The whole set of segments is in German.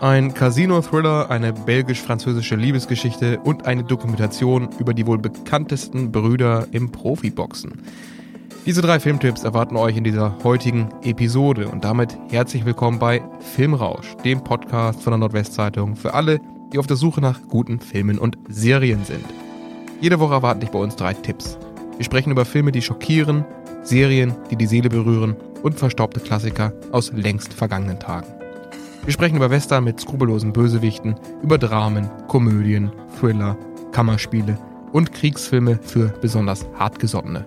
Ein Casino-Thriller, eine belgisch-französische Liebesgeschichte und eine Dokumentation über die wohl bekanntesten Brüder im Profiboxen. Diese drei Filmtipps erwarten euch in dieser heutigen Episode und damit herzlich willkommen bei Filmrausch, dem Podcast von der Nordwestzeitung für alle, die auf der Suche nach guten Filmen und Serien sind. Jede Woche erwarten dich bei uns drei Tipps. Wir sprechen über Filme, die schockieren, Serien, die die Seele berühren und verstaubte Klassiker aus längst vergangenen Tagen. Wir sprechen über Western mit skrupellosen Bösewichten, über Dramen, Komödien, Thriller, Kammerspiele und Kriegsfilme für besonders hartgesottene.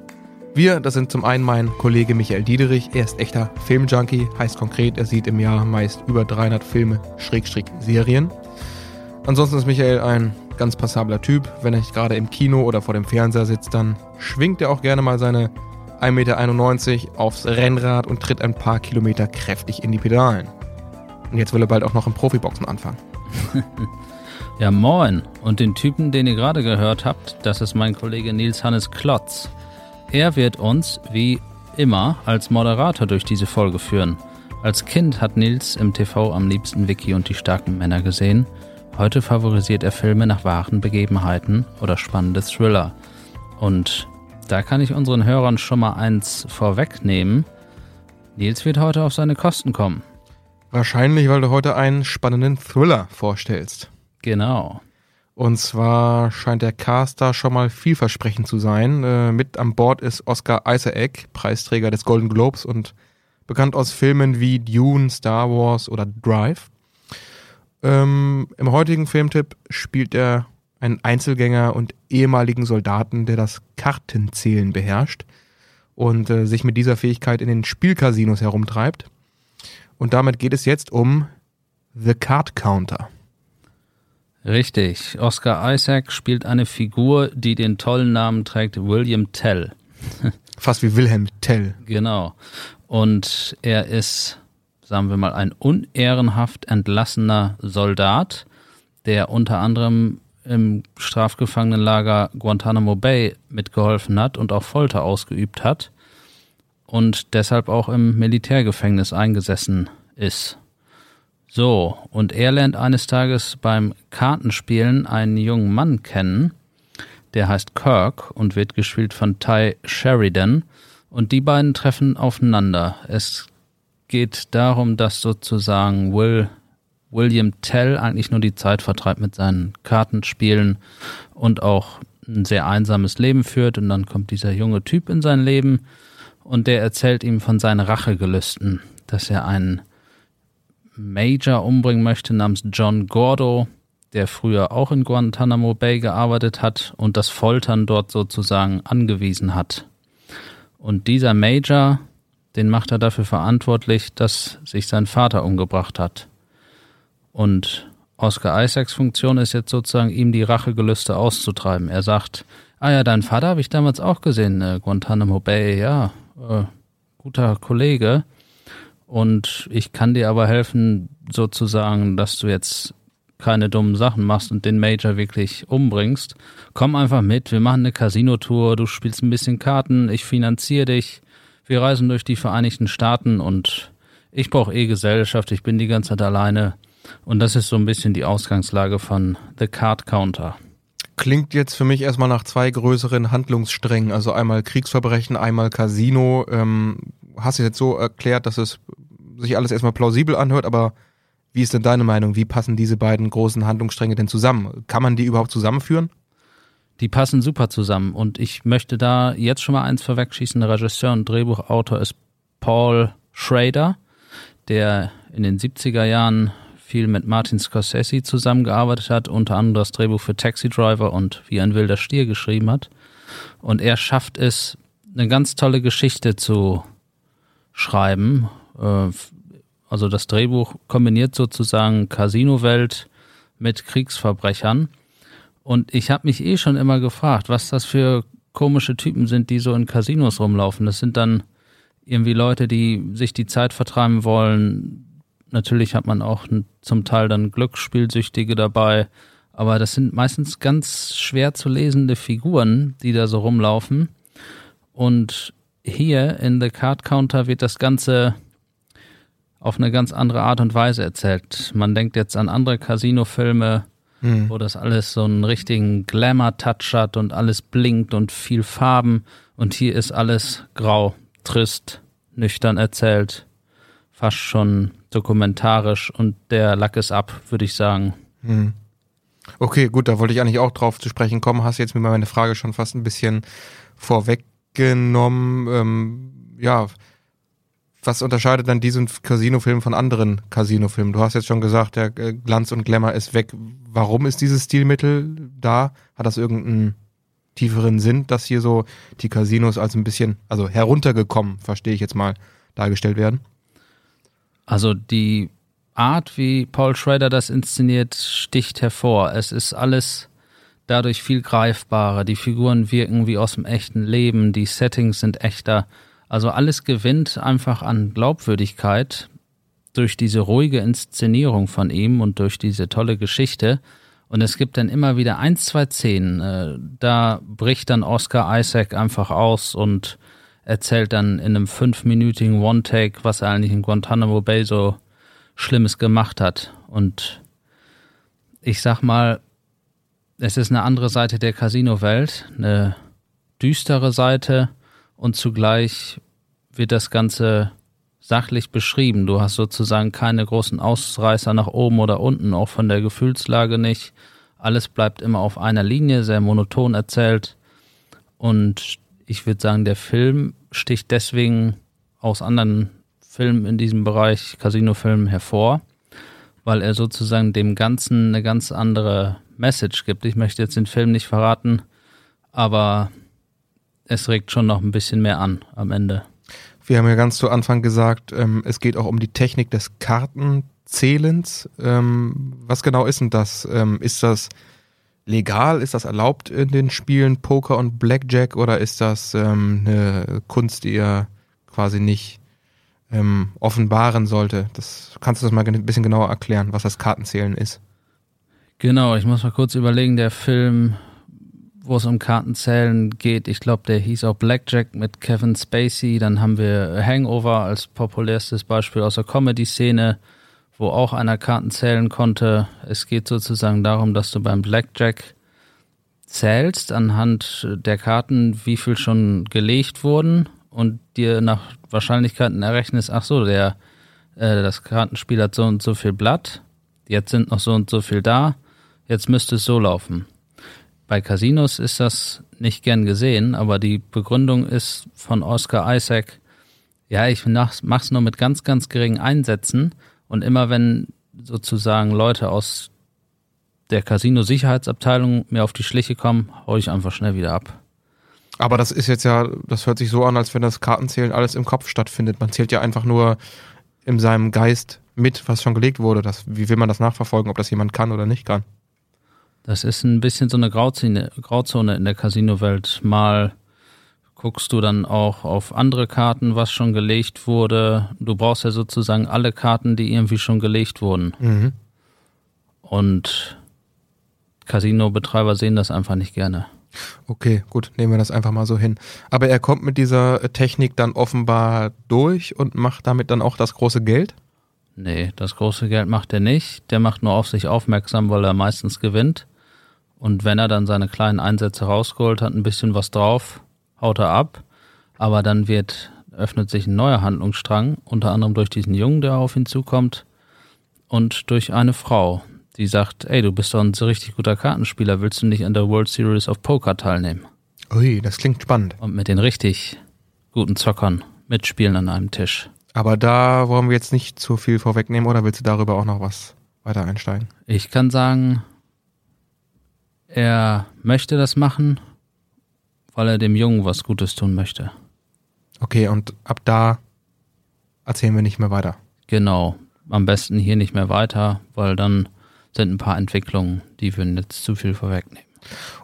Wir, das sind zum einen mein Kollege Michael Diederich, er ist echter Filmjunkie, heißt konkret, er sieht im Jahr meist über 300 Filme, Schrägstrich Serien. Ansonsten ist Michael ein ganz passabler Typ. Wenn er nicht gerade im Kino oder vor dem Fernseher sitzt, dann schwingt er auch gerne mal seine 1,91 Meter aufs Rennrad und tritt ein paar Kilometer kräftig in die Pedalen. Und jetzt will er bald auch noch im Profiboxen anfangen. ja, moin. Und den Typen, den ihr gerade gehört habt, das ist mein Kollege Nils Hannes Klotz. Er wird uns, wie immer, als Moderator durch diese Folge führen. Als Kind hat Nils im TV am liebsten Vicky und die starken Männer gesehen. Heute favorisiert er Filme nach wahren Begebenheiten oder spannende Thriller. Und da kann ich unseren Hörern schon mal eins vorwegnehmen. Nils wird heute auf seine Kosten kommen. Wahrscheinlich, weil du heute einen spannenden Thriller vorstellst. Genau. Und zwar scheint der Caster schon mal vielversprechend zu sein. Äh, mit an Bord ist Oscar Isaac, Preisträger des Golden Globes und bekannt aus Filmen wie Dune, Star Wars oder Drive. Ähm, Im heutigen Filmtipp spielt er einen Einzelgänger und ehemaligen Soldaten, der das Kartenzählen beherrscht und äh, sich mit dieser Fähigkeit in den Spielcasinos herumtreibt. Und damit geht es jetzt um The Card Counter. Richtig. Oscar Isaac spielt eine Figur, die den tollen Namen trägt William Tell. Fast wie Wilhelm Tell. Genau. Und er ist, sagen wir mal, ein unehrenhaft entlassener Soldat, der unter anderem im Strafgefangenenlager Guantanamo Bay mitgeholfen hat und auch Folter ausgeübt hat und deshalb auch im Militärgefängnis eingesessen ist. So, und er lernt eines Tages beim Kartenspielen einen jungen Mann kennen, der heißt Kirk und wird gespielt von Ty Sheridan, und die beiden treffen aufeinander. Es geht darum, dass sozusagen Will, William Tell eigentlich nur die Zeit vertreibt mit seinen Kartenspielen und auch ein sehr einsames Leben führt, und dann kommt dieser junge Typ in sein Leben, und der erzählt ihm von seinen Rachegelüsten, dass er einen Major umbringen möchte namens John Gordo, der früher auch in Guantanamo Bay gearbeitet hat und das Foltern dort sozusagen angewiesen hat. Und dieser Major, den macht er dafür verantwortlich, dass sich sein Vater umgebracht hat. Und Oscar Isaacs Funktion ist jetzt sozusagen, ihm die Rachegelüste auszutreiben. Er sagt, ah ja, dein Vater habe ich damals auch gesehen, äh, Guantanamo Bay, ja, äh, guter Kollege. Und ich kann dir aber helfen, sozusagen, dass du jetzt keine dummen Sachen machst und den Major wirklich umbringst. Komm einfach mit, wir machen eine Casino-Tour, du spielst ein bisschen Karten, ich finanziere dich. Wir reisen durch die Vereinigten Staaten und ich brauche eh Gesellschaft, ich bin die ganze Zeit alleine. Und das ist so ein bisschen die Ausgangslage von The Card Counter. Klingt jetzt für mich erstmal nach zwei größeren Handlungssträngen, also einmal Kriegsverbrechen, einmal Casino. Ähm, hast du jetzt so erklärt, dass es sich alles erstmal plausibel anhört, aber wie ist denn deine Meinung? Wie passen diese beiden großen Handlungsstränge denn zusammen? Kann man die überhaupt zusammenführen? Die passen super zusammen und ich möchte da jetzt schon mal eins vorwegschießen. Der Regisseur und Drehbuchautor ist Paul Schrader, der in den 70er Jahren viel mit Martin Scorsese zusammengearbeitet hat, unter anderem das Drehbuch für Taxi Driver und Wie ein wilder Stier geschrieben hat. Und er schafft es, eine ganz tolle Geschichte zu schreiben. Äh, also das Drehbuch kombiniert sozusagen Casino-Welt mit Kriegsverbrechern. Und ich habe mich eh schon immer gefragt, was das für komische Typen sind, die so in Casinos rumlaufen. Das sind dann irgendwie Leute, die sich die Zeit vertreiben wollen, Natürlich hat man auch zum Teil dann Glücksspielsüchtige dabei, aber das sind meistens ganz schwer zu lesende Figuren, die da so rumlaufen. Und hier in The Card Counter wird das Ganze auf eine ganz andere Art und Weise erzählt. Man denkt jetzt an andere Casino-Filme, mhm. wo das alles so einen richtigen Glamour-Touch hat und alles blinkt und viel Farben. Und hier ist alles grau, trist, nüchtern erzählt, fast schon dokumentarisch und der Lack ist ab, würde ich sagen. Mhm. Okay, gut, da wollte ich eigentlich auch drauf zu sprechen kommen. Hast jetzt mir meine Frage schon fast ein bisschen vorweggenommen. Ähm, ja, was unterscheidet dann diesen Casino-Film von anderen Casino-Filmen? Du hast jetzt schon gesagt, der äh, Glanz und Glamour ist weg. Warum ist dieses Stilmittel da? Hat das irgendeinen tieferen Sinn, dass hier so die Casinos als ein bisschen, also heruntergekommen, verstehe ich jetzt mal, dargestellt werden? Also die Art, wie Paul Schrader das inszeniert, sticht hervor. Es ist alles dadurch viel greifbarer. Die Figuren wirken wie aus dem echten Leben, die Settings sind echter. Also alles gewinnt einfach an Glaubwürdigkeit durch diese ruhige Inszenierung von ihm und durch diese tolle Geschichte. Und es gibt dann immer wieder ein, zwei Szenen, äh, da bricht dann Oscar Isaac einfach aus und erzählt dann in einem fünfminütigen One-Take, was er eigentlich in Guantanamo Bay so Schlimmes gemacht hat. Und ich sag mal, es ist eine andere Seite der Casino-Welt, eine düstere Seite, und zugleich wird das Ganze sachlich beschrieben. Du hast sozusagen keine großen Ausreißer nach oben oder unten, auch von der Gefühlslage nicht. Alles bleibt immer auf einer Linie, sehr monoton erzählt. Und ich würde sagen, der Film sticht deswegen aus anderen Filmen in diesem Bereich, Casino-Filmen, hervor, weil er sozusagen dem Ganzen eine ganz andere Message gibt. Ich möchte jetzt den Film nicht verraten, aber es regt schon noch ein bisschen mehr an am Ende. Wir haben ja ganz zu Anfang gesagt, ähm, es geht auch um die Technik des Kartenzählens. Ähm, was genau ist denn das? Ähm, ist das legal? Ist das erlaubt in den Spielen Poker und Blackjack oder ist das ähm, eine Kunst, die ihr quasi nicht ähm, offenbaren sollte? Das kannst du das mal ein bisschen genauer erklären, was das Kartenzählen ist? Genau, ich muss mal kurz überlegen. Der Film wo es um Kartenzählen geht. Ich glaube, der hieß auch Blackjack mit Kevin Spacey. Dann haben wir Hangover als populärstes Beispiel aus der Comedy-Szene, wo auch einer Karten zählen konnte. Es geht sozusagen darum, dass du beim Blackjack zählst anhand der Karten, wie viel schon gelegt wurden und dir nach Wahrscheinlichkeiten errechnest, ach so, der, äh, das Kartenspiel hat so und so viel Blatt, jetzt sind noch so und so viel da, jetzt müsste es so laufen. Bei Casinos ist das nicht gern gesehen, aber die Begründung ist von Oscar Isaac, ja, ich mach's nur mit ganz, ganz geringen Einsätzen und immer wenn sozusagen Leute aus der Casino-Sicherheitsabteilung mir auf die Schliche kommen, hau ich einfach schnell wieder ab. Aber das ist jetzt ja, das hört sich so an, als wenn das Kartenzählen alles im Kopf stattfindet. Man zählt ja einfach nur in seinem Geist mit, was schon gelegt wurde. Das, wie will man das nachverfolgen, ob das jemand kann oder nicht kann? Das ist ein bisschen so eine Grauzone, Grauzone in der Casino-Welt. Mal guckst du dann auch auf andere Karten, was schon gelegt wurde. Du brauchst ja sozusagen alle Karten, die irgendwie schon gelegt wurden. Mhm. Und Casino-Betreiber sehen das einfach nicht gerne. Okay, gut, nehmen wir das einfach mal so hin. Aber er kommt mit dieser Technik dann offenbar durch und macht damit dann auch das große Geld? Nee, das große Geld macht er nicht. Der macht nur auf sich aufmerksam, weil er meistens gewinnt. Und wenn er dann seine kleinen Einsätze rausgeholt hat, ein bisschen was drauf, haut er ab. Aber dann wird, öffnet sich ein neuer Handlungsstrang, unter anderem durch diesen Jungen, der auf ihn zukommt, und durch eine Frau, die sagt, ey, du bist doch ein so richtig guter Kartenspieler, willst du nicht an der World Series of Poker teilnehmen? Ui, das klingt spannend. Und mit den richtig guten Zockern mitspielen an einem Tisch. Aber da wollen wir jetzt nicht zu viel vorwegnehmen, oder willst du darüber auch noch was weiter einsteigen? Ich kann sagen, er möchte das machen, weil er dem Jungen was Gutes tun möchte. Okay, und ab da erzählen wir nicht mehr weiter. Genau. Am besten hier nicht mehr weiter, weil dann sind ein paar Entwicklungen, die würden jetzt zu viel vorwegnehmen.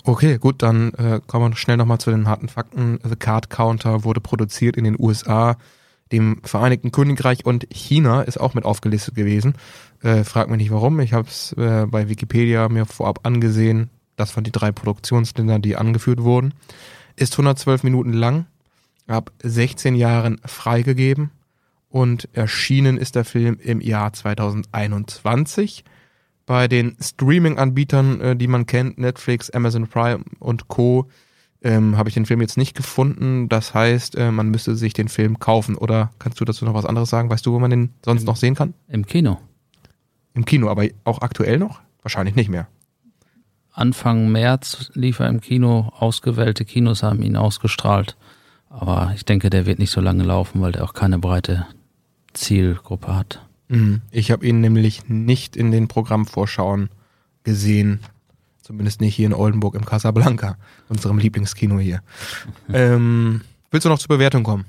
Okay, gut, dann äh, kommen wir schnell nochmal zu den harten Fakten. The Card Counter wurde produziert in den USA, dem Vereinigten Königreich und China ist auch mit aufgelistet gewesen. Äh, frag mich nicht warum, ich habe es äh, bei Wikipedia mir vorab angesehen. Das waren die drei Produktionsländer, die angeführt wurden. Ist 112 Minuten lang, ab 16 Jahren freigegeben und erschienen ist der Film im Jahr 2021 bei den Streaming-Anbietern, äh, die man kennt, Netflix, Amazon Prime und Co. Ähm, habe ich den Film jetzt nicht gefunden. Das heißt, äh, man müsste sich den Film kaufen. Oder kannst du dazu noch was anderes sagen? Weißt du, wo man den sonst Im, noch sehen kann? Im Kino. Im Kino, aber auch aktuell noch? Wahrscheinlich nicht mehr. Anfang März lief er im Kino. Ausgewählte Kinos haben ihn ausgestrahlt. Aber ich denke, der wird nicht so lange laufen, weil der auch keine breite Zielgruppe hat. Mhm. Ich habe ihn nämlich nicht in den Programmvorschauen gesehen. Zumindest nicht hier in Oldenburg im Casablanca, unserem Lieblingskino hier. ähm, willst du noch zur Bewertung kommen?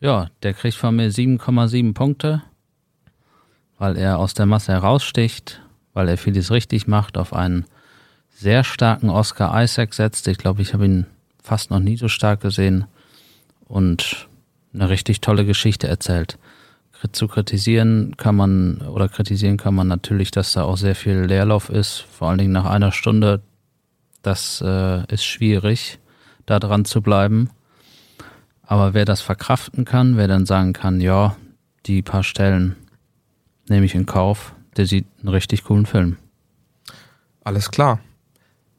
Ja, der kriegt von mir 7,7 Punkte, weil er aus der Masse heraussticht, weil er vieles richtig macht, auf einen sehr starken Oscar Isaac setzt. Ich glaube, ich habe ihn fast noch nie so stark gesehen und eine richtig tolle Geschichte erzählt zu kritisieren kann man oder kritisieren kann man natürlich, dass da auch sehr viel Leerlauf ist, vor allen Dingen nach einer Stunde. Das äh, ist schwierig, da dran zu bleiben. Aber wer das verkraften kann, wer dann sagen kann, ja, die paar Stellen nehme ich in Kauf, der sieht einen richtig coolen Film. Alles klar.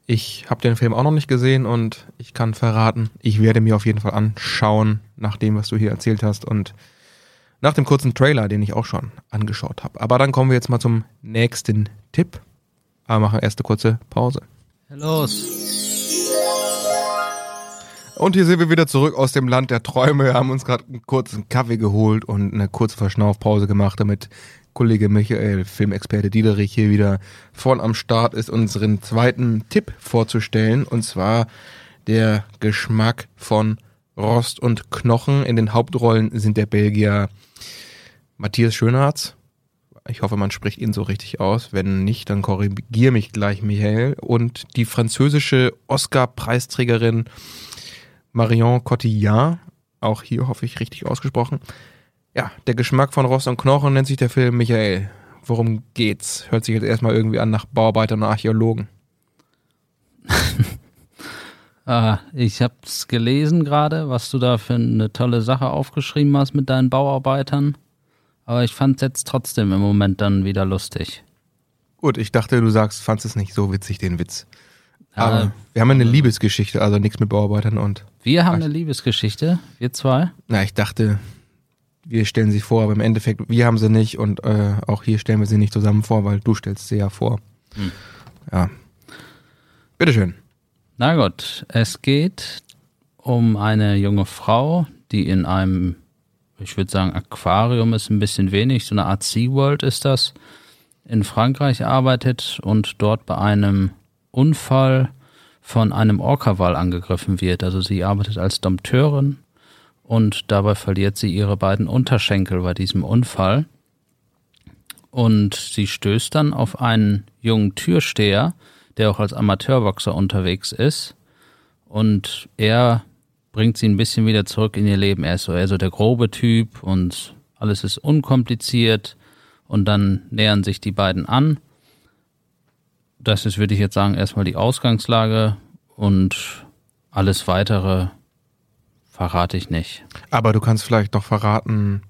Ich habe den Film auch noch nicht gesehen und ich kann verraten, ich werde mir auf jeden Fall anschauen, nach dem, was du hier erzählt hast und nach dem kurzen Trailer, den ich auch schon angeschaut habe. Aber dann kommen wir jetzt mal zum nächsten Tipp. Aber machen erst eine kurze Pause. Los. Und hier sind wir wieder zurück aus dem Land der Träume. Wir haben uns gerade einen kurzen Kaffee geholt und eine kurze Verschnaufpause gemacht, damit Kollege Michael, Filmexperte Diederich, hier wieder vorn am Start ist, unseren zweiten Tipp vorzustellen. Und zwar der Geschmack von Rost und Knochen. In den Hauptrollen sind der Belgier Matthias Schönhardt. Ich hoffe, man spricht ihn so richtig aus. Wenn nicht, dann korrigier mich gleich, Michael. Und die französische Oscar-Preisträgerin Marion Cotillard. Auch hier hoffe ich richtig ausgesprochen. Ja, der Geschmack von Rost und Knochen nennt sich der Film Michael. Worum geht's? Hört sich jetzt erstmal irgendwie an nach Bauarbeitern und Archäologen. ah, ich hab's gelesen gerade, was du da für eine tolle Sache aufgeschrieben hast mit deinen Bauarbeitern. Aber ich fand es jetzt trotzdem im Moment dann wieder lustig. Gut, ich dachte, du sagst, fandest es nicht so witzig, den Witz. Aber ja, wir haben eine Liebesgeschichte, also nichts mit Bauarbeitern und. Wir haben eine Liebesgeschichte, wir zwei? Na, ich dachte, wir stellen sie vor, aber im Endeffekt, wir haben sie nicht und äh, auch hier stellen wir sie nicht zusammen vor, weil du stellst sie ja vor. Hm. Ja. Bitteschön. Na gut, es geht um eine junge Frau, die in einem ich würde sagen, Aquarium ist ein bisschen wenig, so eine Art SeaWorld ist das, in Frankreich arbeitet und dort bei einem Unfall von einem Orca-Wal angegriffen wird. Also sie arbeitet als Dompteurin und dabei verliert sie ihre beiden Unterschenkel bei diesem Unfall. Und sie stößt dann auf einen jungen Türsteher, der auch als Amateurboxer unterwegs ist. Und er bringt sie ein bisschen wieder zurück in ihr Leben. Er ist so eher so der grobe Typ und alles ist unkompliziert und dann nähern sich die beiden an. Das ist, würde ich jetzt sagen, erstmal die Ausgangslage und alles weitere verrate ich nicht. Aber du kannst vielleicht doch verraten,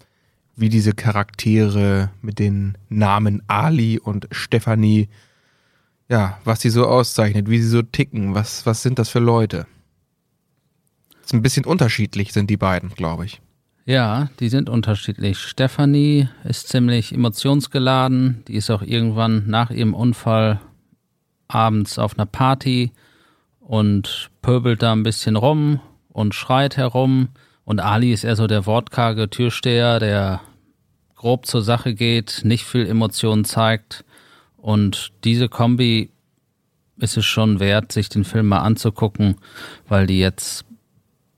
wie diese Charaktere mit den Namen Ali und Stephanie, ja, was sie so auszeichnet, wie sie so ticken, was, was sind das für Leute? Ist ein bisschen unterschiedlich sind die beiden, glaube ich. Ja, die sind unterschiedlich. Stephanie ist ziemlich emotionsgeladen. Die ist auch irgendwann nach ihrem Unfall abends auf einer Party und pöbelt da ein bisschen rum und schreit herum. Und Ali ist eher so der wortkarge Türsteher, der grob zur Sache geht, nicht viel Emotionen zeigt. Und diese Kombi ist es schon wert, sich den Film mal anzugucken, weil die jetzt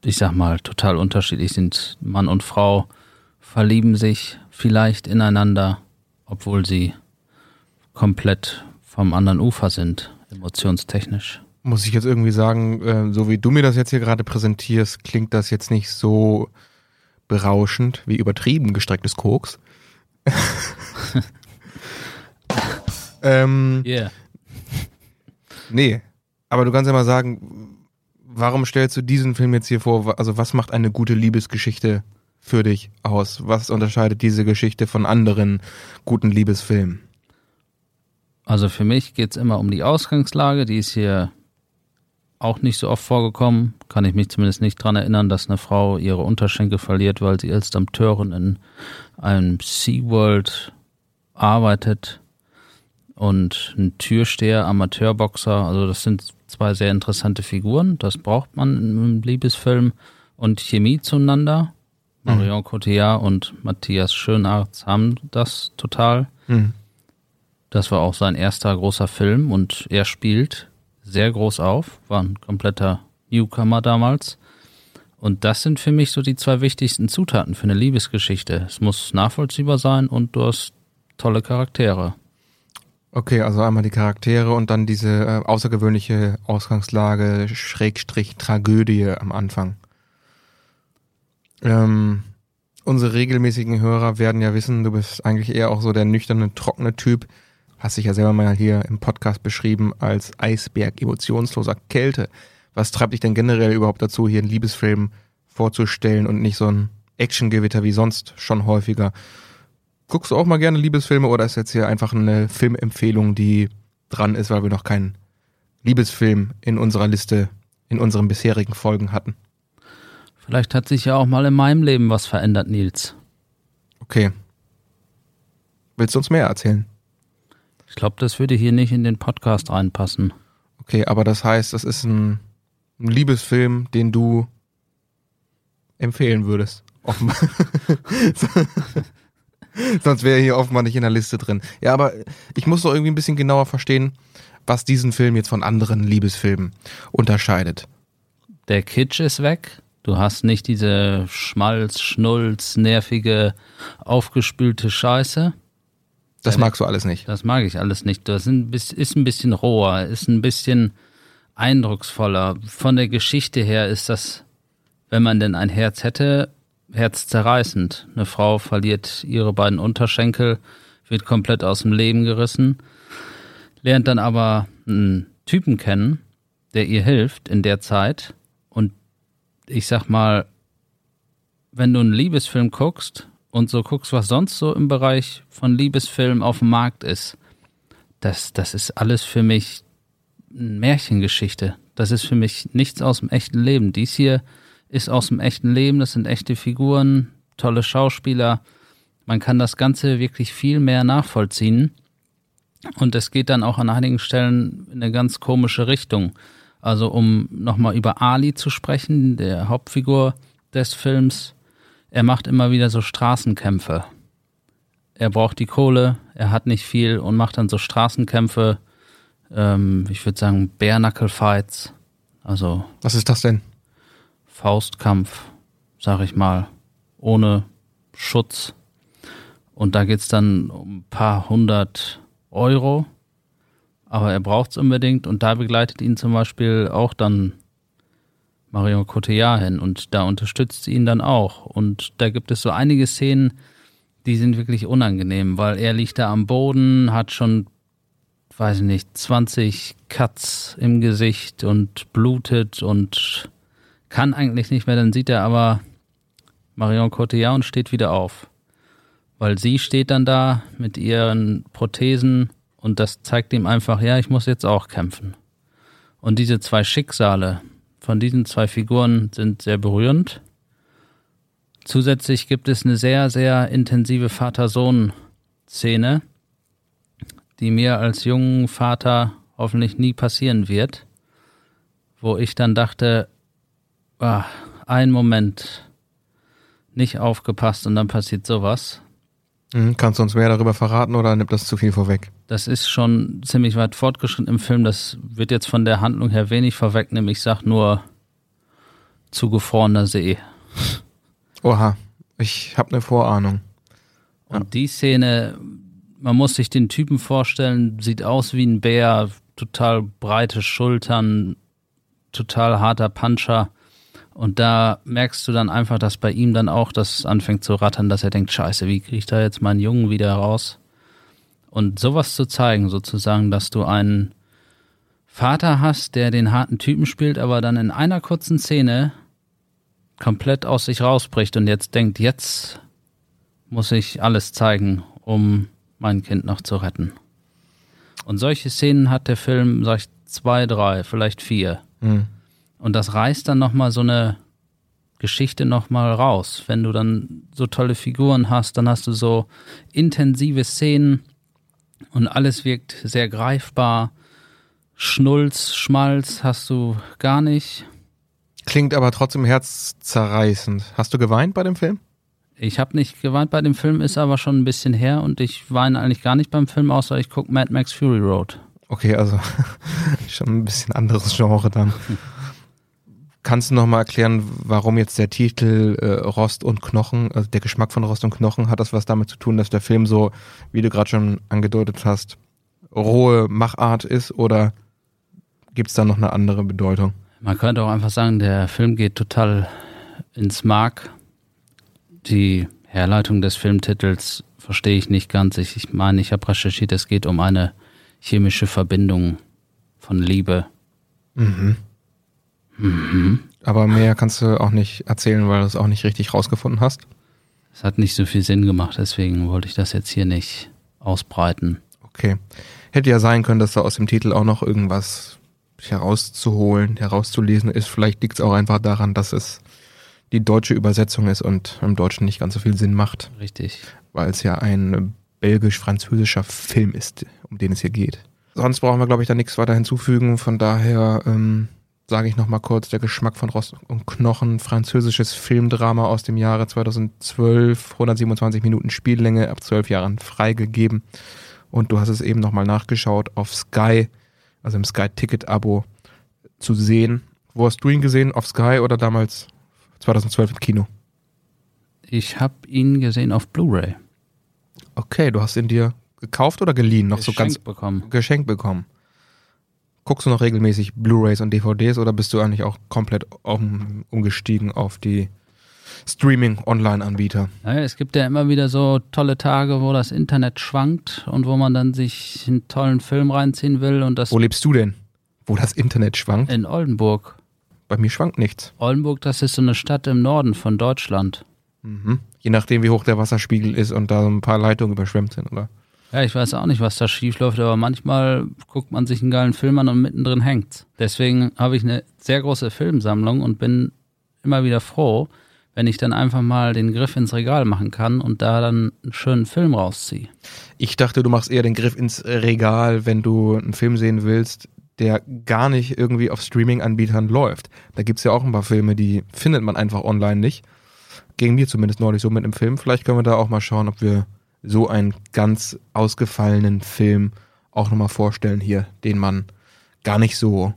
ich sag mal, total unterschiedlich sind. Mann und Frau verlieben sich vielleicht ineinander, obwohl sie komplett vom anderen Ufer sind, emotionstechnisch. Muss ich jetzt irgendwie sagen, äh, so wie du mir das jetzt hier gerade präsentierst, klingt das jetzt nicht so berauschend wie übertrieben gestrecktes Koks. ähm, yeah. Nee, aber du kannst ja mal sagen, warum stellst du diesen Film jetzt hier vor? Also was macht eine gute Liebesgeschichte für dich aus? Was unterscheidet diese Geschichte von anderen guten Liebesfilmen? Also für mich geht es immer um die Ausgangslage, die ist hier auch nicht so oft vorgekommen. Kann ich mich zumindest nicht daran erinnern, dass eine Frau ihre Unterschenkel verliert, weil sie als Dompteurin in einem SeaWorld arbeitet und ein Türsteher, Amateurboxer. Also das sind zwei sehr interessante Figuren. Das braucht man im Liebesfilm. Und Chemie zueinander. Mhm. Marion Cotillard und Matthias Schönarzt haben das total. Mhm. Das war auch sein erster großer Film und er spielt sehr groß auf, war ein kompletter Newcomer damals. Und das sind für mich so die zwei wichtigsten Zutaten für eine Liebesgeschichte. Es muss nachvollziehbar sein und du hast tolle Charaktere. Okay, also einmal die Charaktere und dann diese äh, außergewöhnliche Ausgangslage, Schrägstrich, Tragödie am Anfang. Ähm, unsere regelmäßigen Hörer werden ja wissen, du bist eigentlich eher auch so der nüchterne, trockene Typ. Hast dich ja selber mal hier im Podcast beschrieben als Eisberg emotionsloser Kälte. Was treibt dich denn generell überhaupt dazu, hier einen Liebesfilm vorzustellen und nicht so ein Actiongewitter wie sonst schon häufiger? Guckst du auch mal gerne Liebesfilme oder ist jetzt hier einfach eine Filmempfehlung, die dran ist, weil wir noch keinen Liebesfilm in unserer Liste, in unseren bisherigen Folgen hatten? Vielleicht hat sich ja auch mal in meinem Leben was verändert, Nils. Okay. Willst du uns mehr erzählen? Ich glaube, das würde hier nicht in den Podcast reinpassen. Okay, aber das heißt, das ist ein, ein Liebesfilm, den du empfehlen würdest. Offenbar. Sonst wäre er hier offenbar nicht in der Liste drin. Ja, aber ich muss doch irgendwie ein bisschen genauer verstehen, was diesen Film jetzt von anderen Liebesfilmen unterscheidet. Der Kitsch ist weg. Du hast nicht diese Schmalz, Schnulz, nervige, aufgespülte Scheiße. Das magst du alles nicht. Das mag ich alles nicht. Das ist ein bisschen roher, ist ein bisschen eindrucksvoller. Von der Geschichte her ist das, wenn man denn ein Herz hätte, herzzerreißend. Eine Frau verliert ihre beiden Unterschenkel, wird komplett aus dem Leben gerissen, lernt dann aber einen Typen kennen, der ihr hilft in der Zeit. Und ich sag mal, wenn du einen Liebesfilm guckst und so guckst, was sonst so im Bereich von Liebesfilmen auf dem Markt ist, das, das ist alles für mich eine Märchengeschichte. Das ist für mich nichts aus dem echten Leben. Dies hier ist aus dem echten Leben, das sind echte Figuren, tolle Schauspieler. Man kann das Ganze wirklich viel mehr nachvollziehen. Und es geht dann auch an einigen Stellen in eine ganz komische Richtung. Also um nochmal über Ali zu sprechen, der Hauptfigur des Films, er macht immer wieder so Straßenkämpfe. Er braucht die Kohle, er hat nicht viel und macht dann so Straßenkämpfe, ähm, ich würde sagen Bare Fights. Also. Was ist das denn? Faustkampf, sag ich mal, ohne Schutz. Und da geht's dann um ein paar hundert Euro. Aber er braucht's unbedingt und da begleitet ihn zum Beispiel auch dann Marion Cotillard hin und da unterstützt sie ihn dann auch. Und da gibt es so einige Szenen, die sind wirklich unangenehm, weil er liegt da am Boden, hat schon, weiß ich nicht, 20 Cuts im Gesicht und blutet und kann eigentlich nicht mehr, dann sieht er aber Marion Cotillard und steht wieder auf. Weil sie steht dann da mit ihren Prothesen und das zeigt ihm einfach, ja, ich muss jetzt auch kämpfen. Und diese zwei Schicksale von diesen zwei Figuren sind sehr berührend. Zusätzlich gibt es eine sehr, sehr intensive Vater-Sohn-Szene, die mir als jungen Vater hoffentlich nie passieren wird, wo ich dann dachte, ah, ein Moment nicht aufgepasst und dann passiert sowas. Mhm, kannst du uns mehr darüber verraten oder nimmt das zu viel vorweg? Das ist schon ziemlich weit fortgeschritten im Film. Das wird jetzt von der Handlung her wenig vorwegnehmen. Ich sag nur zugefrorener See. Oha, ich habe eine Vorahnung. Und ja. die Szene, man muss sich den Typen vorstellen, sieht aus wie ein Bär, total breite Schultern, total harter Puncher. Und da merkst du dann einfach, dass bei ihm dann auch das anfängt zu rattern, dass er denkt, scheiße, wie kriege ich da jetzt meinen Jungen wieder raus? Und sowas zu zeigen, sozusagen, dass du einen Vater hast, der den harten Typen spielt, aber dann in einer kurzen Szene komplett aus sich rausbricht und jetzt denkt, jetzt muss ich alles zeigen, um mein Kind noch zu retten. Und solche Szenen hat der Film, sag ich, zwei, drei, vielleicht vier. Mhm. Und das reißt dann nochmal so eine Geschichte nochmal raus. Wenn du dann so tolle Figuren hast, dann hast du so intensive Szenen und alles wirkt sehr greifbar. Schnulz, Schmalz hast du gar nicht. Klingt aber trotzdem herzzerreißend. Hast du geweint bei dem Film? Ich habe nicht geweint bei dem Film, ist aber schon ein bisschen her und ich weine eigentlich gar nicht beim Film, außer ich gucke Mad Max Fury Road. Okay, also schon ein bisschen anderes Genre dann. Kannst du noch mal erklären, warum jetzt der Titel äh, Rost und Knochen, also der Geschmack von Rost und Knochen, hat das was damit zu tun, dass der Film so, wie du gerade schon angedeutet hast, rohe Machart ist oder gibt es da noch eine andere Bedeutung? Man könnte auch einfach sagen, der Film geht total ins Mark. Die Herleitung des Filmtitels verstehe ich nicht ganz. Ich, ich meine, ich habe recherchiert, es geht um eine chemische Verbindung von Liebe. Mhm. Mhm. Aber mehr kannst du auch nicht erzählen, weil du es auch nicht richtig rausgefunden hast. Es hat nicht so viel Sinn gemacht, deswegen wollte ich das jetzt hier nicht ausbreiten. Okay. Hätte ja sein können, dass da aus dem Titel auch noch irgendwas herauszuholen, herauszulesen ist. Vielleicht liegt es auch einfach daran, dass es die deutsche Übersetzung ist und im Deutschen nicht ganz so viel Sinn macht. Richtig. Weil es ja ein belgisch-französischer Film ist, um den es hier geht. Sonst brauchen wir, glaube ich, da nichts weiter hinzufügen. Von daher ähm, sage ich nochmal kurz, der Geschmack von Rost und Knochen, französisches Filmdrama aus dem Jahre 2012, 127 Minuten Spiellänge, ab 12 Jahren freigegeben. Und du hast es eben nochmal nachgeschaut auf Sky, also im Sky-Ticket-Abo zu sehen. Wo hast du ihn gesehen? Auf Sky oder damals 2012 im Kino? Ich habe ihn gesehen auf Blu-ray. Okay, du hast ihn dir gekauft oder geliehen? Noch Geschenkt so ganz bekommen. geschenkt bekommen. Guckst du noch regelmäßig Blu-rays und DVDs oder bist du eigentlich auch komplett um, umgestiegen auf die Streaming-Online-Anbieter? Naja, es gibt ja immer wieder so tolle Tage, wo das Internet schwankt und wo man dann sich einen tollen Film reinziehen will und das Wo lebst du denn? Wo das Internet schwankt? in Oldenburg. Bei mir schwankt nichts. Oldenburg, das ist so eine Stadt im Norden von Deutschland. Mhm. Je nachdem, wie hoch der Wasserspiegel ist und da so ein paar Leitungen überschwemmt sind, oder? Ja, ich weiß auch nicht, was da schief läuft, aber manchmal guckt man sich einen geilen Film an und mittendrin hängt's. Deswegen habe ich eine sehr große Filmsammlung und bin immer wieder froh, wenn ich dann einfach mal den Griff ins Regal machen kann und da dann einen schönen Film rausziehe. Ich dachte, du machst eher den Griff ins Regal, wenn du einen Film sehen willst, der gar nicht irgendwie auf Streaming-Anbietern läuft. Da gibt's ja auch ein paar Filme, die findet man einfach online nicht. Gegen mir zumindest neulich so mit einem Film. Vielleicht können wir da auch mal schauen, ob wir so einen ganz ausgefallenen Film auch nochmal vorstellen hier, den man gar nicht so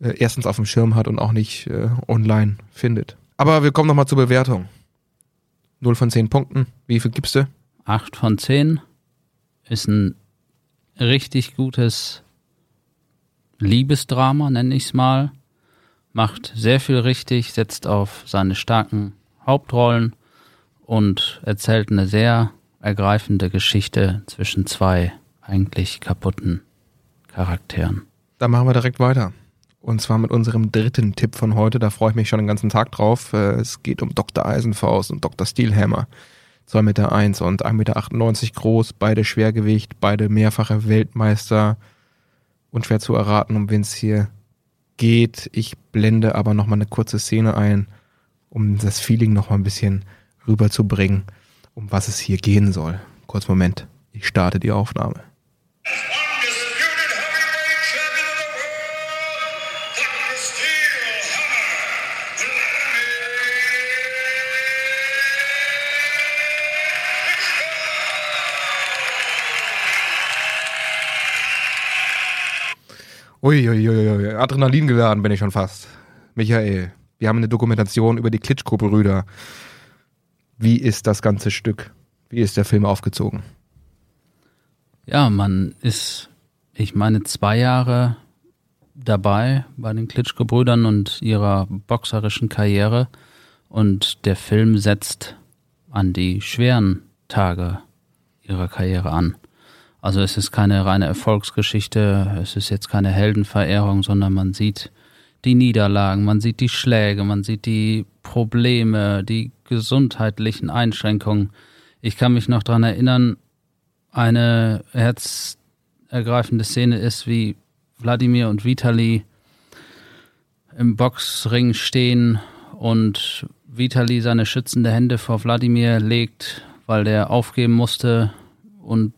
äh, erstens auf dem Schirm hat und auch nicht äh, online findet. Aber wir kommen nochmal zur Bewertung. 0 von 10 Punkten. Wie viel gibst du? Acht von zehn ist ein richtig gutes Liebesdrama, nenne ich es mal. Macht sehr viel richtig, setzt auf seine starken Hauptrollen und erzählt eine sehr ergreifende Geschichte zwischen zwei eigentlich kaputten Charakteren. Dann machen wir direkt weiter. Und zwar mit unserem dritten Tipp von heute. Da freue ich mich schon den ganzen Tag drauf. Äh, Es geht um Dr. Eisenfaust und Dr. Steelhammer. 2,1 Meter eins und 1,98 Meter groß, beide Schwergewicht, beide mehrfache Weltmeister. Unschwer zu erraten, um wen es hier geht. Ich blende aber nochmal eine kurze Szene ein, um das Feeling nochmal ein bisschen rüberzubringen, um was es hier gehen soll. Kurz Moment, ich starte die Aufnahme. Uiuiui, Adrenalin geladen bin ich schon fast. Michael, wir haben eine Dokumentation über die Klitschko-Brüder. Wie ist das ganze Stück? Wie ist der Film aufgezogen? Ja, man ist, ich meine, zwei Jahre dabei bei den Klitschko-Brüdern und ihrer boxerischen Karriere. Und der Film setzt an die schweren Tage ihrer Karriere an. Also es ist keine reine Erfolgsgeschichte, es ist jetzt keine Heldenverehrung, sondern man sieht die Niederlagen, man sieht die Schläge, man sieht die Probleme, die gesundheitlichen Einschränkungen. Ich kann mich noch dran erinnern, eine herzergreifende Szene ist, wie Wladimir und Vitali im Boxring stehen und Vitali seine schützende Hände vor Wladimir legt, weil der aufgeben musste und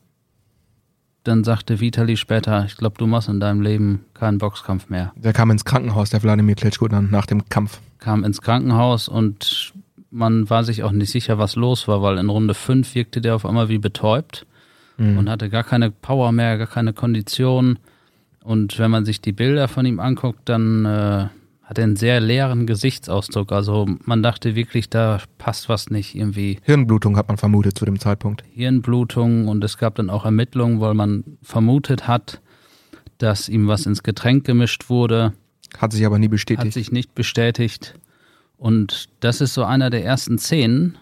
dann sagte Vitali später, ich glaube, du machst in deinem Leben keinen Boxkampf mehr. Der kam ins Krankenhaus, der Wladimir Klitschko, dann nach dem Kampf. Kam ins Krankenhaus und man war sich auch nicht sicher, was los war, weil in Runde 5 wirkte der auf einmal wie betäubt Mhm. und hatte gar keine Power mehr, gar keine Kondition. Und wenn man sich die Bilder von ihm anguckt, dann äh, hat einen sehr leeren Gesichtsausdruck. Also man dachte wirklich, da passt was nicht irgendwie. Hirnblutung hat man vermutet zu dem Zeitpunkt. Hirnblutung und es gab dann auch Ermittlungen, weil man vermutet hat, dass ihm was ins Getränk gemischt wurde. Hat sich aber nie Hat bestätigt. sich nicht bestätigt. Und das ist so einer der ersten Szenen.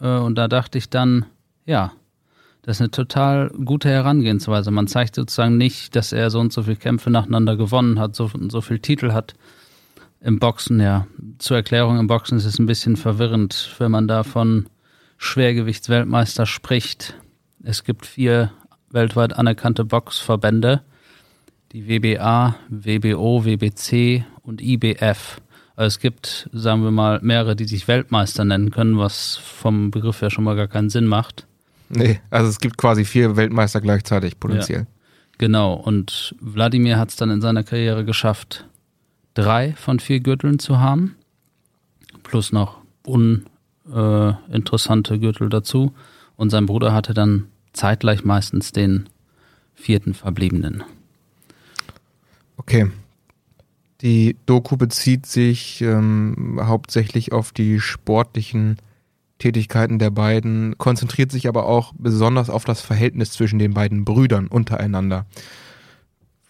Äh, Und da dachte ich dann, ja, das ist eine total gute Herangehensweise. Man zeigt sozusagen nicht, dass er so und so viele Kämpfe nacheinander gewonnen hat, so und so viele Titel hat. Im Boxen, ja. Zur Erklärung, im Boxen ist es ein bisschen verwirrend, wenn man da von Schwergewichtsweltmeister spricht. Es gibt vier weltweit anerkannte Boxverbände die WBA, WBO, WBC und IBF. Also es gibt, sagen wir mal, mehrere, die sich Weltmeister nennen können, was vom Begriff her schon mal gar keinen Sinn macht. Nee, also es gibt quasi vier Weltmeister gleichzeitig potenziell. Genau, und Wladimir hat es dann in seiner Karriere geschafft, drei von vier Gürteln zu haben, plus noch uninteressante äh, Gürtel dazu. Und sein Bruder hatte dann zeitgleich meistens den vierten verbliebenen. Okay. Die Doku bezieht sich ähm, hauptsächlich auf die sportlichen Tätigkeiten der beiden, konzentriert sich aber auch besonders auf das Verhältnis zwischen den beiden Brüdern untereinander.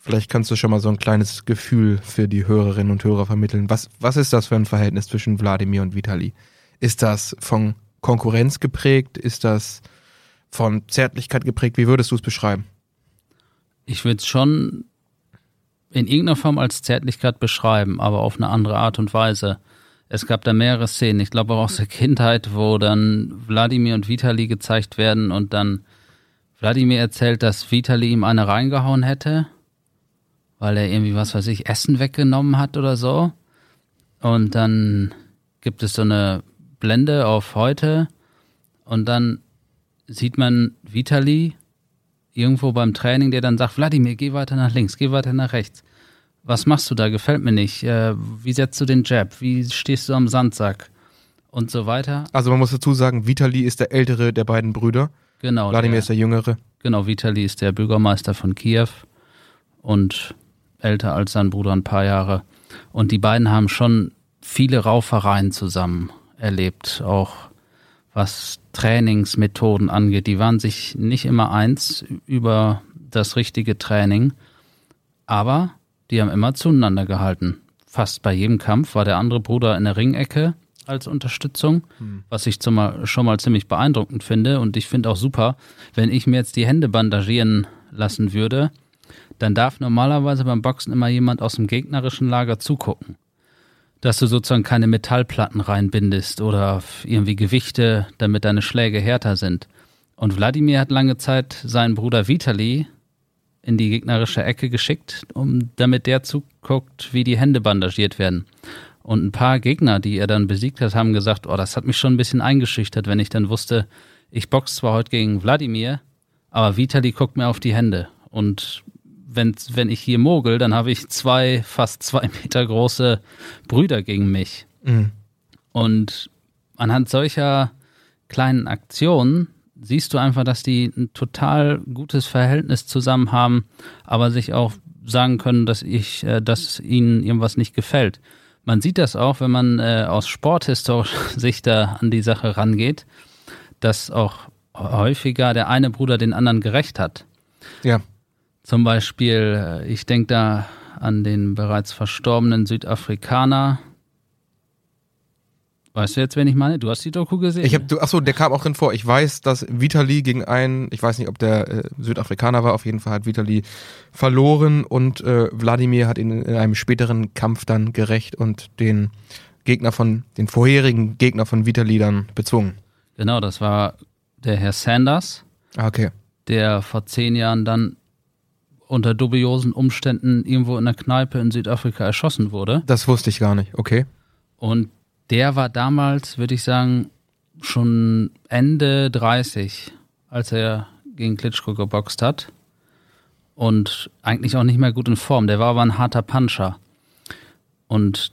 Vielleicht kannst du schon mal so ein kleines Gefühl für die Hörerinnen und Hörer vermitteln. Was, was ist das für ein Verhältnis zwischen Wladimir und Vitali? Ist das von Konkurrenz geprägt? Ist das von Zärtlichkeit geprägt? Wie würdest du es beschreiben? Ich würde es schon in irgendeiner Form als Zärtlichkeit beschreiben, aber auf eine andere Art und Weise. Es gab da mehrere Szenen, ich glaube auch aus der Kindheit, wo dann Wladimir und Vitali gezeigt werden und dann Wladimir erzählt, dass Vitali ihm eine reingehauen hätte, weil er irgendwie, was weiß ich, Essen weggenommen hat oder so. Und dann gibt es so eine Blende auf heute und dann sieht man Vitali irgendwo beim Training, der dann sagt, Wladimir, geh weiter nach links, geh weiter nach rechts. Was machst du da? Gefällt mir nicht. Äh, wie setzt du den Jab? Wie stehst du am Sandsack? Und so weiter. Also man muss dazu sagen, Vitali ist der ältere der beiden Brüder. Genau. Wladimir ist der jüngere. genau, Vitali ist der Bürgermeister von Kiew und älter als sein Bruder ein paar Jahre. Und die beiden haben schon viele Raufereien zusammen erlebt, auch was Trainingsmethoden angeht. Die waren sich nicht immer eins über das richtige Training, aber die haben immer zueinander gehalten. Fast bei jedem Kampf war der andere Bruder in der Ringecke als Unterstützung, was ich zum, mal- schon mal ziemlich beeindruckend finde. Und ich finde auch super, wenn ich mir jetzt die Hände bandagieren lassen würde, dann darf normalerweise beim Boxen immer jemand aus dem gegnerischen Lager zugucken. Dass du sozusagen keine Metallplatten reinbindest oder irgendwie Gewichte, damit deine Schläge härter sind. Und Wladimir hat lange Zeit seinen Bruder Vitali in die gegnerische Ecke geschickt, um damit der zuguckt, wie die Hände bandagiert werden. Und ein paar Gegner, die er dann besiegt hat, haben gesagt, oh, das hat mich schon ein bisschen eingeschüchtert, wenn ich dann wusste, ich boxe zwar heute gegen Wladimir, aber Vitali guckt mir auf die Hände. Und wenn, wenn ich hier mogel, dann habe ich zwei, fast zwei Meter große Brüder gegen mich. Mhm. Und anhand solcher kleinen Aktionen siehst du einfach, dass die ein total gutes Verhältnis zusammen haben, aber sich auch sagen können, dass ich, äh, dass ihnen irgendwas nicht gefällt. Man sieht das auch, wenn man äh, aus sporthistorischer Sicht da an die Sache rangeht, dass auch häufiger der eine Bruder den anderen gerecht hat. Ja. Zum Beispiel, äh, ich denke da an den bereits verstorbenen Südafrikaner Weißt du jetzt, wen ich meine? Du hast die Doku gesehen? Ich habe, achso, der kam auch drin vor. Ich weiß, dass Vitali gegen einen, ich weiß nicht, ob der äh, Südafrikaner war, auf jeden Fall hat Vitali verloren und äh, Wladimir hat ihn in einem späteren Kampf dann gerecht und den Gegner von, den vorherigen Gegner von Vitali dann bezwungen. Genau, das war der Herr Sanders, Ah, okay. der vor zehn Jahren dann unter dubiosen Umständen irgendwo in einer Kneipe in Südafrika erschossen wurde. Das wusste ich gar nicht. Okay. Und der war damals, würde ich sagen, schon Ende 30, als er gegen Klitschko geboxt hat. Und eigentlich auch nicht mehr gut in Form. Der war aber ein harter Puncher. Und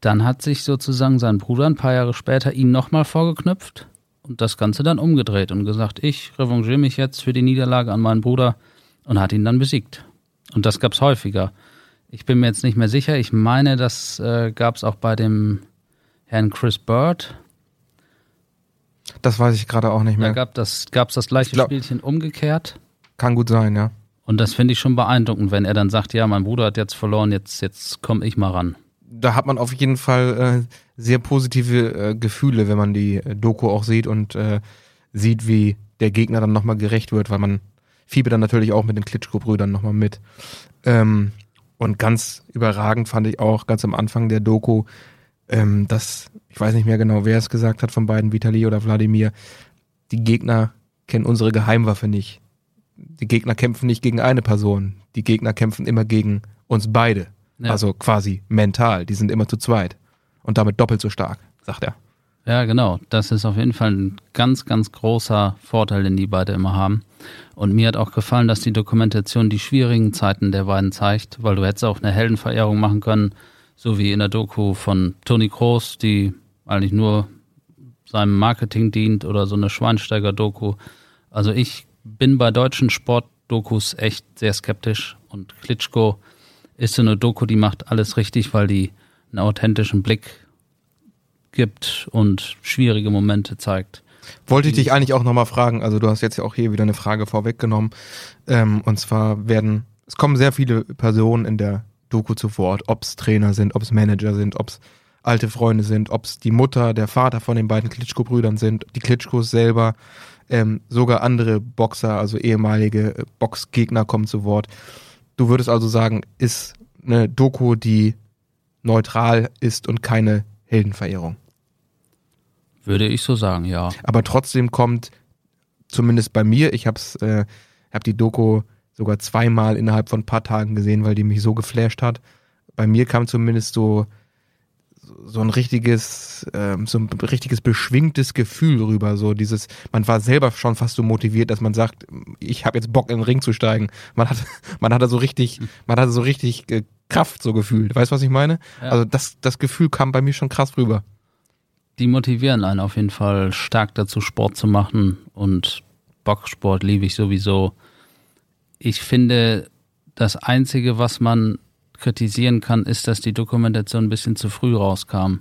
dann hat sich sozusagen sein Bruder ein paar Jahre später ihm nochmal vorgeknüpft und das Ganze dann umgedreht und gesagt, ich revanchiere mich jetzt für die Niederlage an meinen Bruder und hat ihn dann besiegt. Und das gab's häufiger. Ich bin mir jetzt nicht mehr sicher. Ich meine, das äh, gab's auch bei dem Herrn Chris Bird. Das weiß ich gerade auch nicht Da mehr. gab das, gab's das gleiche Ich glaub- Spielchen umgekehrt. Kann gut sein, ja. Und das finde ich schon beeindruckend, wenn er dann sagt, ja, mein Bruder hat jetzt verloren, jetzt, jetzt komme ich mal ran. Da hat man auf jeden Fall äh, sehr positive äh, Gefühle, wenn man die äh, Doku auch sieht und äh, sieht, wie der Gegner dann nochmal gerecht wird, weil man fiebert dann natürlich auch mit den Klitschko-Brüdern nochmal mit. Ähm, und ganz überragend fand ich auch ganz am Anfang der Doku, ähm, dass, ich weiß nicht mehr genau, wer es gesagt hat von beiden, Vitali oder Wladimir, die Gegner kennen unsere Geheimwaffe nicht. Die Gegner kämpfen nicht gegen eine Person. Die Gegner kämpfen immer gegen uns beide. Ja. Also quasi mental. Die sind immer zu zweit. Und damit doppelt so stark, sagt er. Ja, genau. Das ist auf jeden Fall ein ganz, ganz großer Vorteil, den die beide immer haben. Und mir hat auch gefallen, dass die Dokumentation die schwierigen Zeiten der beiden zeigt, weil du hättest auch eine Heldenverehrung machen können, so wie in der Doku von Toni Kroos, die eigentlich nur seinem Marketing dient oder so eine Schweinsteiger-Doku. Also ich bin bei deutschen Sportdokus echt sehr skeptisch und Klitschko ist so eine Doku, die macht alles richtig, weil die einen authentischen Blick gibt und schwierige Momente zeigt. Wollte ich dich eigentlich auch nochmal fragen, also du hast jetzt ja auch hier wieder eine Frage vorweggenommen. Ähm, und zwar werden, es kommen sehr viele Personen in der Doku zu Wort, ob es Trainer sind, ob es Manager sind, ob es alte Freunde sind, ob es die Mutter, der Vater von den beiden Klitschko-Brüdern sind, die Klitschkos selber, ähm, sogar andere Boxer, also ehemalige äh, Boxgegner kommen zu Wort. Du würdest also sagen, ist eine Doku, die neutral ist und keine Heldenverehrung. Würde ich so sagen, ja. aber trotzdem kommt zumindest bei mir, ich hab's, äh, hab die Doku sogar zweimal innerhalb von ein paar Tagen gesehen, weil die mich so geflasht hat. Bei mir kam zumindest so so ein richtiges, ähm, so ein richtiges beschwingtes Gefühl rüber. So dieses, man war selber schon fast so motiviert, dass man sagt, ich habe jetzt Bock in den Ring zu steigen. Man hat, man hatte so richtig, man hatte so richtig äh, Kraft so gefühlt. Weißt du, was ich meine? Ja. Also das, das Gefühl kam bei mir schon krass rüber. Die motivieren einen auf jeden Fall stark dazu, Sport zu machen und Boxsport liebe ich sowieso. Ich finde, das Einzige, was man kritisieren kann, ist, dass die Dokumentation ein bisschen zu früh rauskam.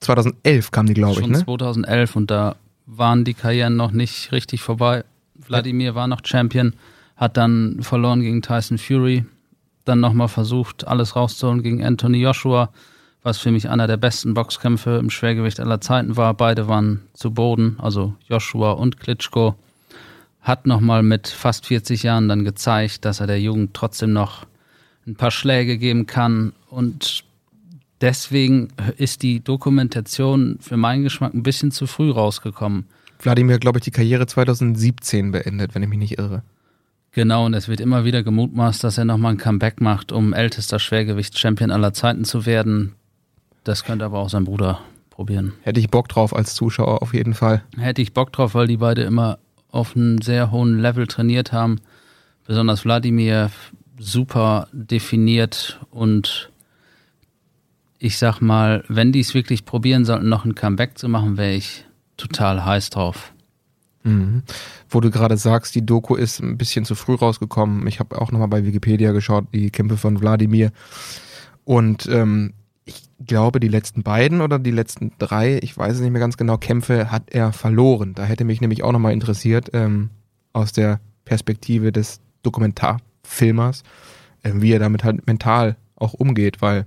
2011 kam die, glaube ich, Schon ne? 2011 und da waren die Karrieren noch nicht richtig vorbei. Wladimir war noch Champion, hat dann verloren gegen Tyson Fury, dann nochmal versucht, alles rauszuholen gegen Anthony Joshua, was für mich einer der besten Boxkämpfe im Schwergewicht aller Zeiten war. Beide waren zu Boden, also Joshua und Klitschko. Hat nochmal mit fast 40 Jahren dann gezeigt, dass er der Jugend trotzdem noch ein paar Schläge geben kann und deswegen ist die Dokumentation für meinen Geschmack ein bisschen zu früh rausgekommen. Wladimir, glaube ich, die Karriere 2017 beendet, wenn ich mich nicht irre. Genau, und es wird immer wieder gemutmaßt, dass er nochmal ein Comeback macht, um ältester Schwergewichts-Champion aller Zeiten zu werden. Das könnte aber auch sein Bruder probieren. Hätte ich Bock drauf als Zuschauer auf jeden Fall. Hätte ich Bock drauf, weil die beide immer auf einem sehr hohen Level trainiert haben. Besonders Wladimir super definiert und ich sag mal, wenn die es wirklich probieren sollten, noch ein Comeback zu machen, wäre ich total heiß drauf. Mhm. Wo du gerade sagst, die Doku ist ein bisschen zu früh rausgekommen. Ich habe auch nochmal bei Wikipedia geschaut, die Kämpfe von Wladimir. Und ähm, glaube, die letzten beiden oder die letzten drei, ich weiß es nicht mehr ganz genau, Kämpfe hat er verloren. Da hätte mich nämlich auch nochmal interessiert, ähm, aus der Perspektive des Dokumentarfilmers, ähm, wie er damit halt mental auch umgeht, weil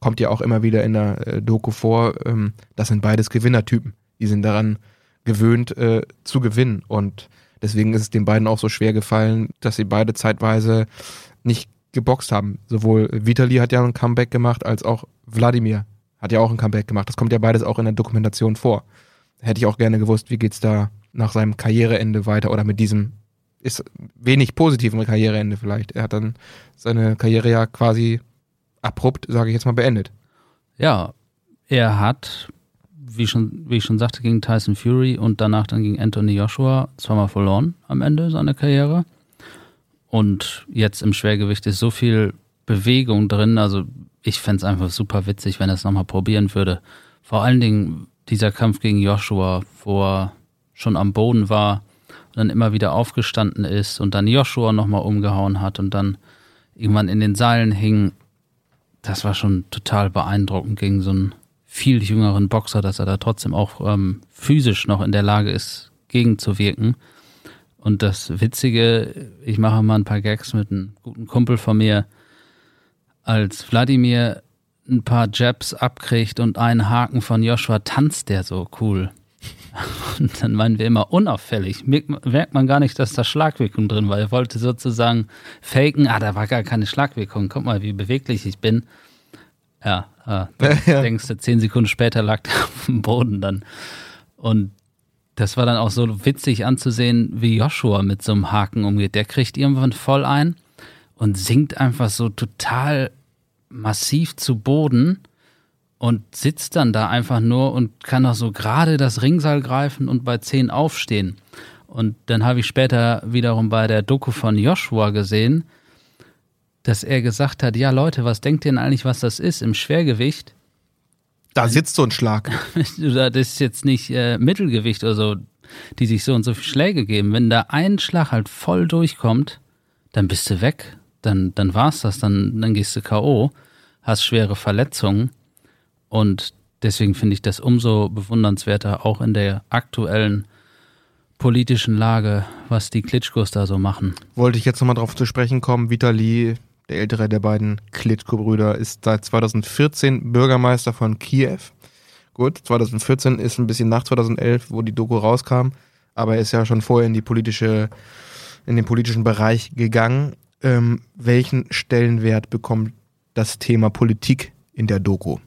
kommt ja auch immer wieder in der äh, Doku vor, ähm, das sind beides Gewinnertypen. Die sind daran gewöhnt äh, zu gewinnen und deswegen ist es den beiden auch so schwer gefallen, dass sie beide zeitweise nicht geboxt haben. Sowohl Vitali hat ja ein Comeback gemacht, als auch Wladimir hat ja auch ein Comeback gemacht. Das kommt ja beides auch in der Dokumentation vor. Hätte ich auch gerne gewusst, wie geht's da nach seinem Karriereende weiter oder mit diesem ist wenig positiven Karriereende vielleicht. Er hat dann seine Karriere ja quasi abrupt, sage ich jetzt mal, beendet. Ja, er hat, wie, schon, wie ich schon sagte, gegen Tyson Fury und danach dann gegen Anthony Joshua zweimal verloren am Ende seiner Karriere. Und jetzt im Schwergewicht ist so viel Bewegung drin. Also ich fände es einfach super witzig, wenn er es nochmal probieren würde. Vor allen Dingen dieser Kampf gegen Joshua, wo er schon am Boden war und dann immer wieder aufgestanden ist und dann Joshua nochmal umgehauen hat und dann irgendwann in den Seilen hing. Das war schon total beeindruckend gegen so einen viel jüngeren Boxer, dass er da trotzdem auch ähm, physisch noch in der Lage ist, gegenzuwirken. Und das Witzige, ich mache mal ein paar Gags mit einem guten Kumpel von mir, als Wladimir ein paar Jabs abkriegt und einen Haken von Joshua, tanzt der so cool. Und dann meinen wir immer unauffällig. Merkt man gar nicht, dass da Schlagwirkung drin war. Er wollte sozusagen faken, ah, da war gar keine Schlagwirkung. Guck mal, wie beweglich ich bin. Ja, ah, dann Ja. denkst du, zehn Sekunden später lag der auf dem Boden dann. Und das war dann auch so witzig anzusehen, wie Joshua mit so einem Haken umgeht. Der kriegt irgendwann voll ein und sinkt einfach so total massiv zu Boden und sitzt dann da einfach nur und kann auch so gerade das Ringseil greifen und bei 10 aufstehen. Und dann habe ich später wiederum bei der Doku von Joshua gesehen, dass er gesagt hat, ja Leute, was denkt ihr denn eigentlich, was das ist im Schwergewicht? Da sitzt so ein Schlag. Das ist jetzt nicht äh, Mittelgewicht oder so, die sich so und so viele Schläge geben. Wenn da ein Schlag halt voll durchkommt, dann bist du weg. Dann, dann war's das, dann, dann gehst du K.O., hast schwere Verletzungen. Und deswegen finde ich das umso bewundernswerter, auch in der aktuellen politischen Lage, was die Klitschkos da so machen. Wollte ich jetzt nochmal drauf zu sprechen kommen. Vitali, der ältere der beiden Klitschko-Brüder, ist seit 2014 Bürgermeister von Kiew. Gut, 2014 ist ein bisschen nach 2011, wo die Doku rauskam, aber er ist ja schon vorher in die politische, in den politischen Bereich gegangen. Ähm, welchen Stellenwert bekommt das Thema Politik in der Doku?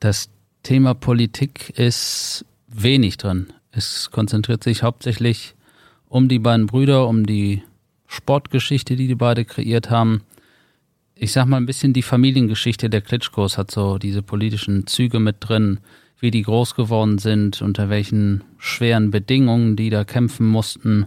Das Thema Politik ist wenig drin. Es konzentriert sich hauptsächlich um die beiden Brüder, um die Sportgeschichte, die die beide kreiert haben. Ich sag mal ein bisschen die Familiengeschichte der Klitschkos hat so diese politischen Züge mit drin, wie die groß geworden sind, unter welchen schweren Bedingungen die da kämpfen mussten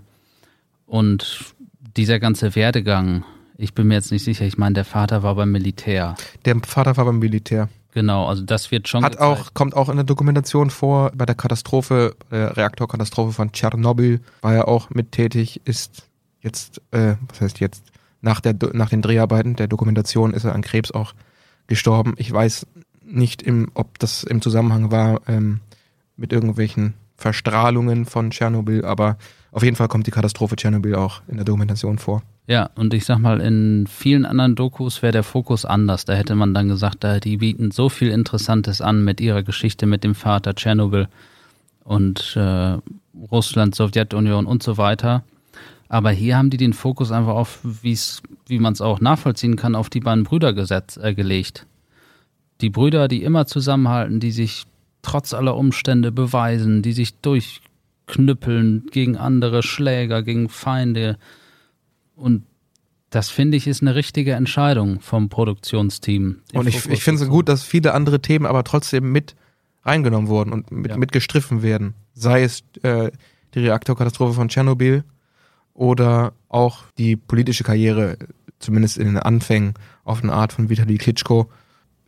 und dieser ganze Werdegang. Ich bin mir jetzt nicht sicher, ich meine, der Vater war beim Militär. Der Vater war beim Militär. Genau, also das wird schon Hat gezeigt. auch, kommt auch in der Dokumentation vor, bei der Katastrophe, der Reaktorkatastrophe von Tschernobyl war er auch mit tätig, ist jetzt, äh, was heißt jetzt, nach, der, nach den Dreharbeiten der Dokumentation ist er an Krebs auch gestorben. Ich weiß nicht, im, ob das im Zusammenhang war ähm, mit irgendwelchen Verstrahlungen von Tschernobyl, aber auf jeden Fall kommt die Katastrophe Tschernobyl auch in der Dokumentation vor. Ja, und ich sag mal, in vielen anderen Dokus wäre der Fokus anders. Da hätte man dann gesagt, da, die bieten so viel Interessantes an mit ihrer Geschichte mit dem Vater Tschernobyl und äh, Russland, Sowjetunion und so weiter. Aber hier haben die den Fokus einfach auf, wie's, wie man es auch nachvollziehen kann, auf die beiden Brüder gesetzt, äh, gelegt. Die Brüder, die immer zusammenhalten, die sich trotz aller Umstände beweisen, die sich durchknüppeln gegen andere Schläger, gegen Feinde. Und das finde ich ist eine richtige Entscheidung vom Produktionsteam. Und ich, Fokus ich finde es gut, dass viele andere Themen aber trotzdem mit reingenommen wurden und mit, Ja. mit gestriffen werden. Sei es äh, die Reaktorkatastrophe von Tschernobyl oder auch die politische Karriere, zumindest in den Anfängen, auf eine Art von Vitali Klitschko.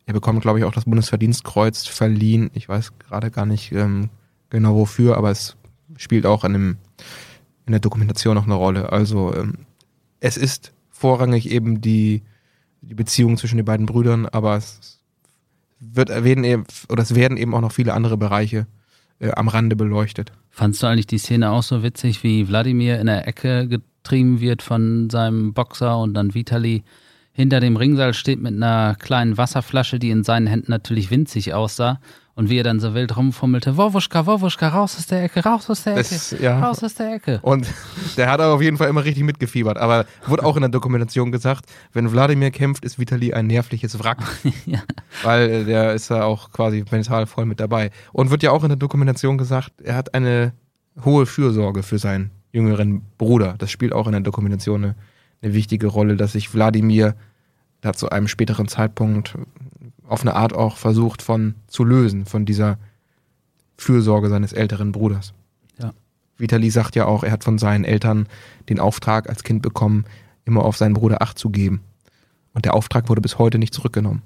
Er bekommt, glaube ich, auch das Bundesverdienstkreuz verliehen. Ich weiß gerade gar nicht ähm, genau wofür, aber es spielt auch in, dem, in der Dokumentation noch eine Rolle. Also ähm, es ist vorrangig eben die, die Beziehung zwischen den beiden Brüdern, aber es wird erwähnen oder es werden eben auch noch viele andere Bereiche äh, am Rande beleuchtet. Fandst du eigentlich die Szene auch so witzig, wie Wladimir in der Ecke getrieben wird von seinem Boxer und dann Vitali hinter dem Ringsaal steht mit einer kleinen Wasserflasche, die in seinen Händen natürlich winzig aussah. Und wie er dann so wild rumfummelte, Wowuschka, Wowuschka, raus aus der Ecke, raus aus der Ecke, Das- ja. raus aus der Ecke. Und der hat aber auf jeden Fall immer richtig mitgefiebert. Aber wurde auch in der Dokumentation gesagt, wenn Wladimir kämpft, ist Vitali ein nervliches Wrack. Ja. Weil der ist ja auch quasi mental voll mit dabei. Und wird ja auch in der Dokumentation gesagt, er hat eine hohe Fürsorge für seinen jüngeren Bruder. Das spielt auch in der Dokumentation eine, eine wichtige Rolle, dass sich Wladimir da zu einem späteren Zeitpunkt auf eine Art auch versucht von zu lösen, von dieser Fürsorge seines älteren Bruders. Ja. Vitali sagt ja auch, er hat von seinen Eltern den Auftrag als Kind bekommen, immer auf seinen Bruder Acht zu geben. Und der Auftrag wurde bis heute nicht zurückgenommen.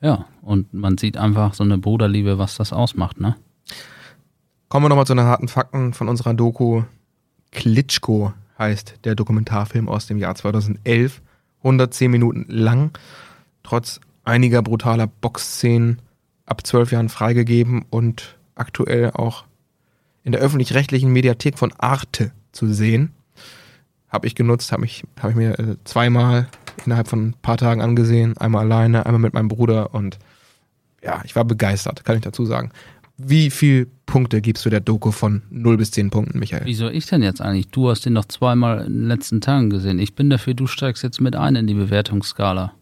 Ja, und man sieht einfach so eine Bruderliebe, was das ausmacht, ne? Kommen wir nochmal zu den harten Fakten von unserer Doku. Klitschko heißt der Dokumentarfilm aus dem Jahr 2011. 110 Minuten lang, trotz einiger brutaler Boxszenen ab zwölf Jahren freigegeben und aktuell auch in der öffentlich-rechtlichen Mediathek von Arte zu sehen. Habe ich genutzt, habe ich, hab ich mir äh, zweimal innerhalb von ein paar Tagen angesehen. Einmal alleine, einmal mit meinem Bruder und ja, ich war begeistert, kann ich dazu sagen. Wie viel Punkte gibst du der Doku von 0 bis 10 Punkten, Michael? Wieso ich denn jetzt eigentlich? Du hast den doch zweimal in den letzten Tagen gesehen. Ich bin dafür, du steigst jetzt mit ein in die Bewertungsskala.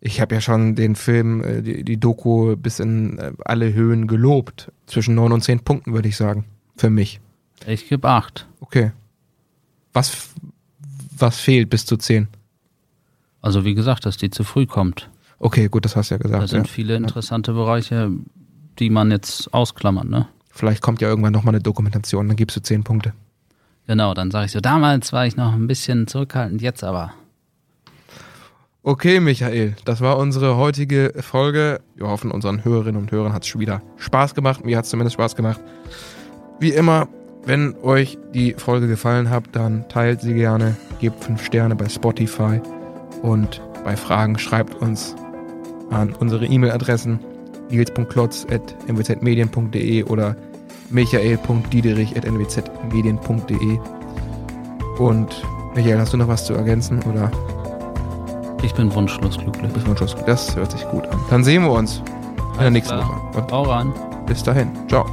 Ich habe ja schon den Film, äh, die, die Doku bis in äh, alle Höhen gelobt. Zwischen 9 und 10 Punkten, würde ich sagen. Für mich. Ich gebe acht. Okay. Was, was fehlt bis zu 10? Also wie gesagt, dass die zu früh kommt. Okay, gut, das hast du ja Da gesagt. sind Ja. viele interessante Bereiche, die man jetzt ausklammert, ne? Vielleicht kommt ja irgendwann nochmal eine Dokumentation, dann gibst du 10 Punkte. Genau, dann sage ich so, damals war ich noch ein bisschen zurückhaltend, jetzt aber. Okay, Michael, das war unsere heutige Folge. Wir hoffen, unseren Hörerinnen und Hörern hat es schon wieder Spaß gemacht. Mir hat es zumindest Spaß gemacht. Wie immer, wenn euch die Folge gefallen hat, dann teilt sie gerne, gebt 5 Sterne bei Spotify und bei Fragen schreibt uns an unsere E-Mail-Adressen nils.klotz.mwzmedien.de oder michael.diederich.nwzmedien.de Und Michael, hast du noch was zu ergänzen oder Ich bin wunschlos glücklich. bis zum Schluss? Das hört sich gut an. Dann sehen wir uns in der nächsten klar. Woche. Und Hau ran. bis dahin. Ciao.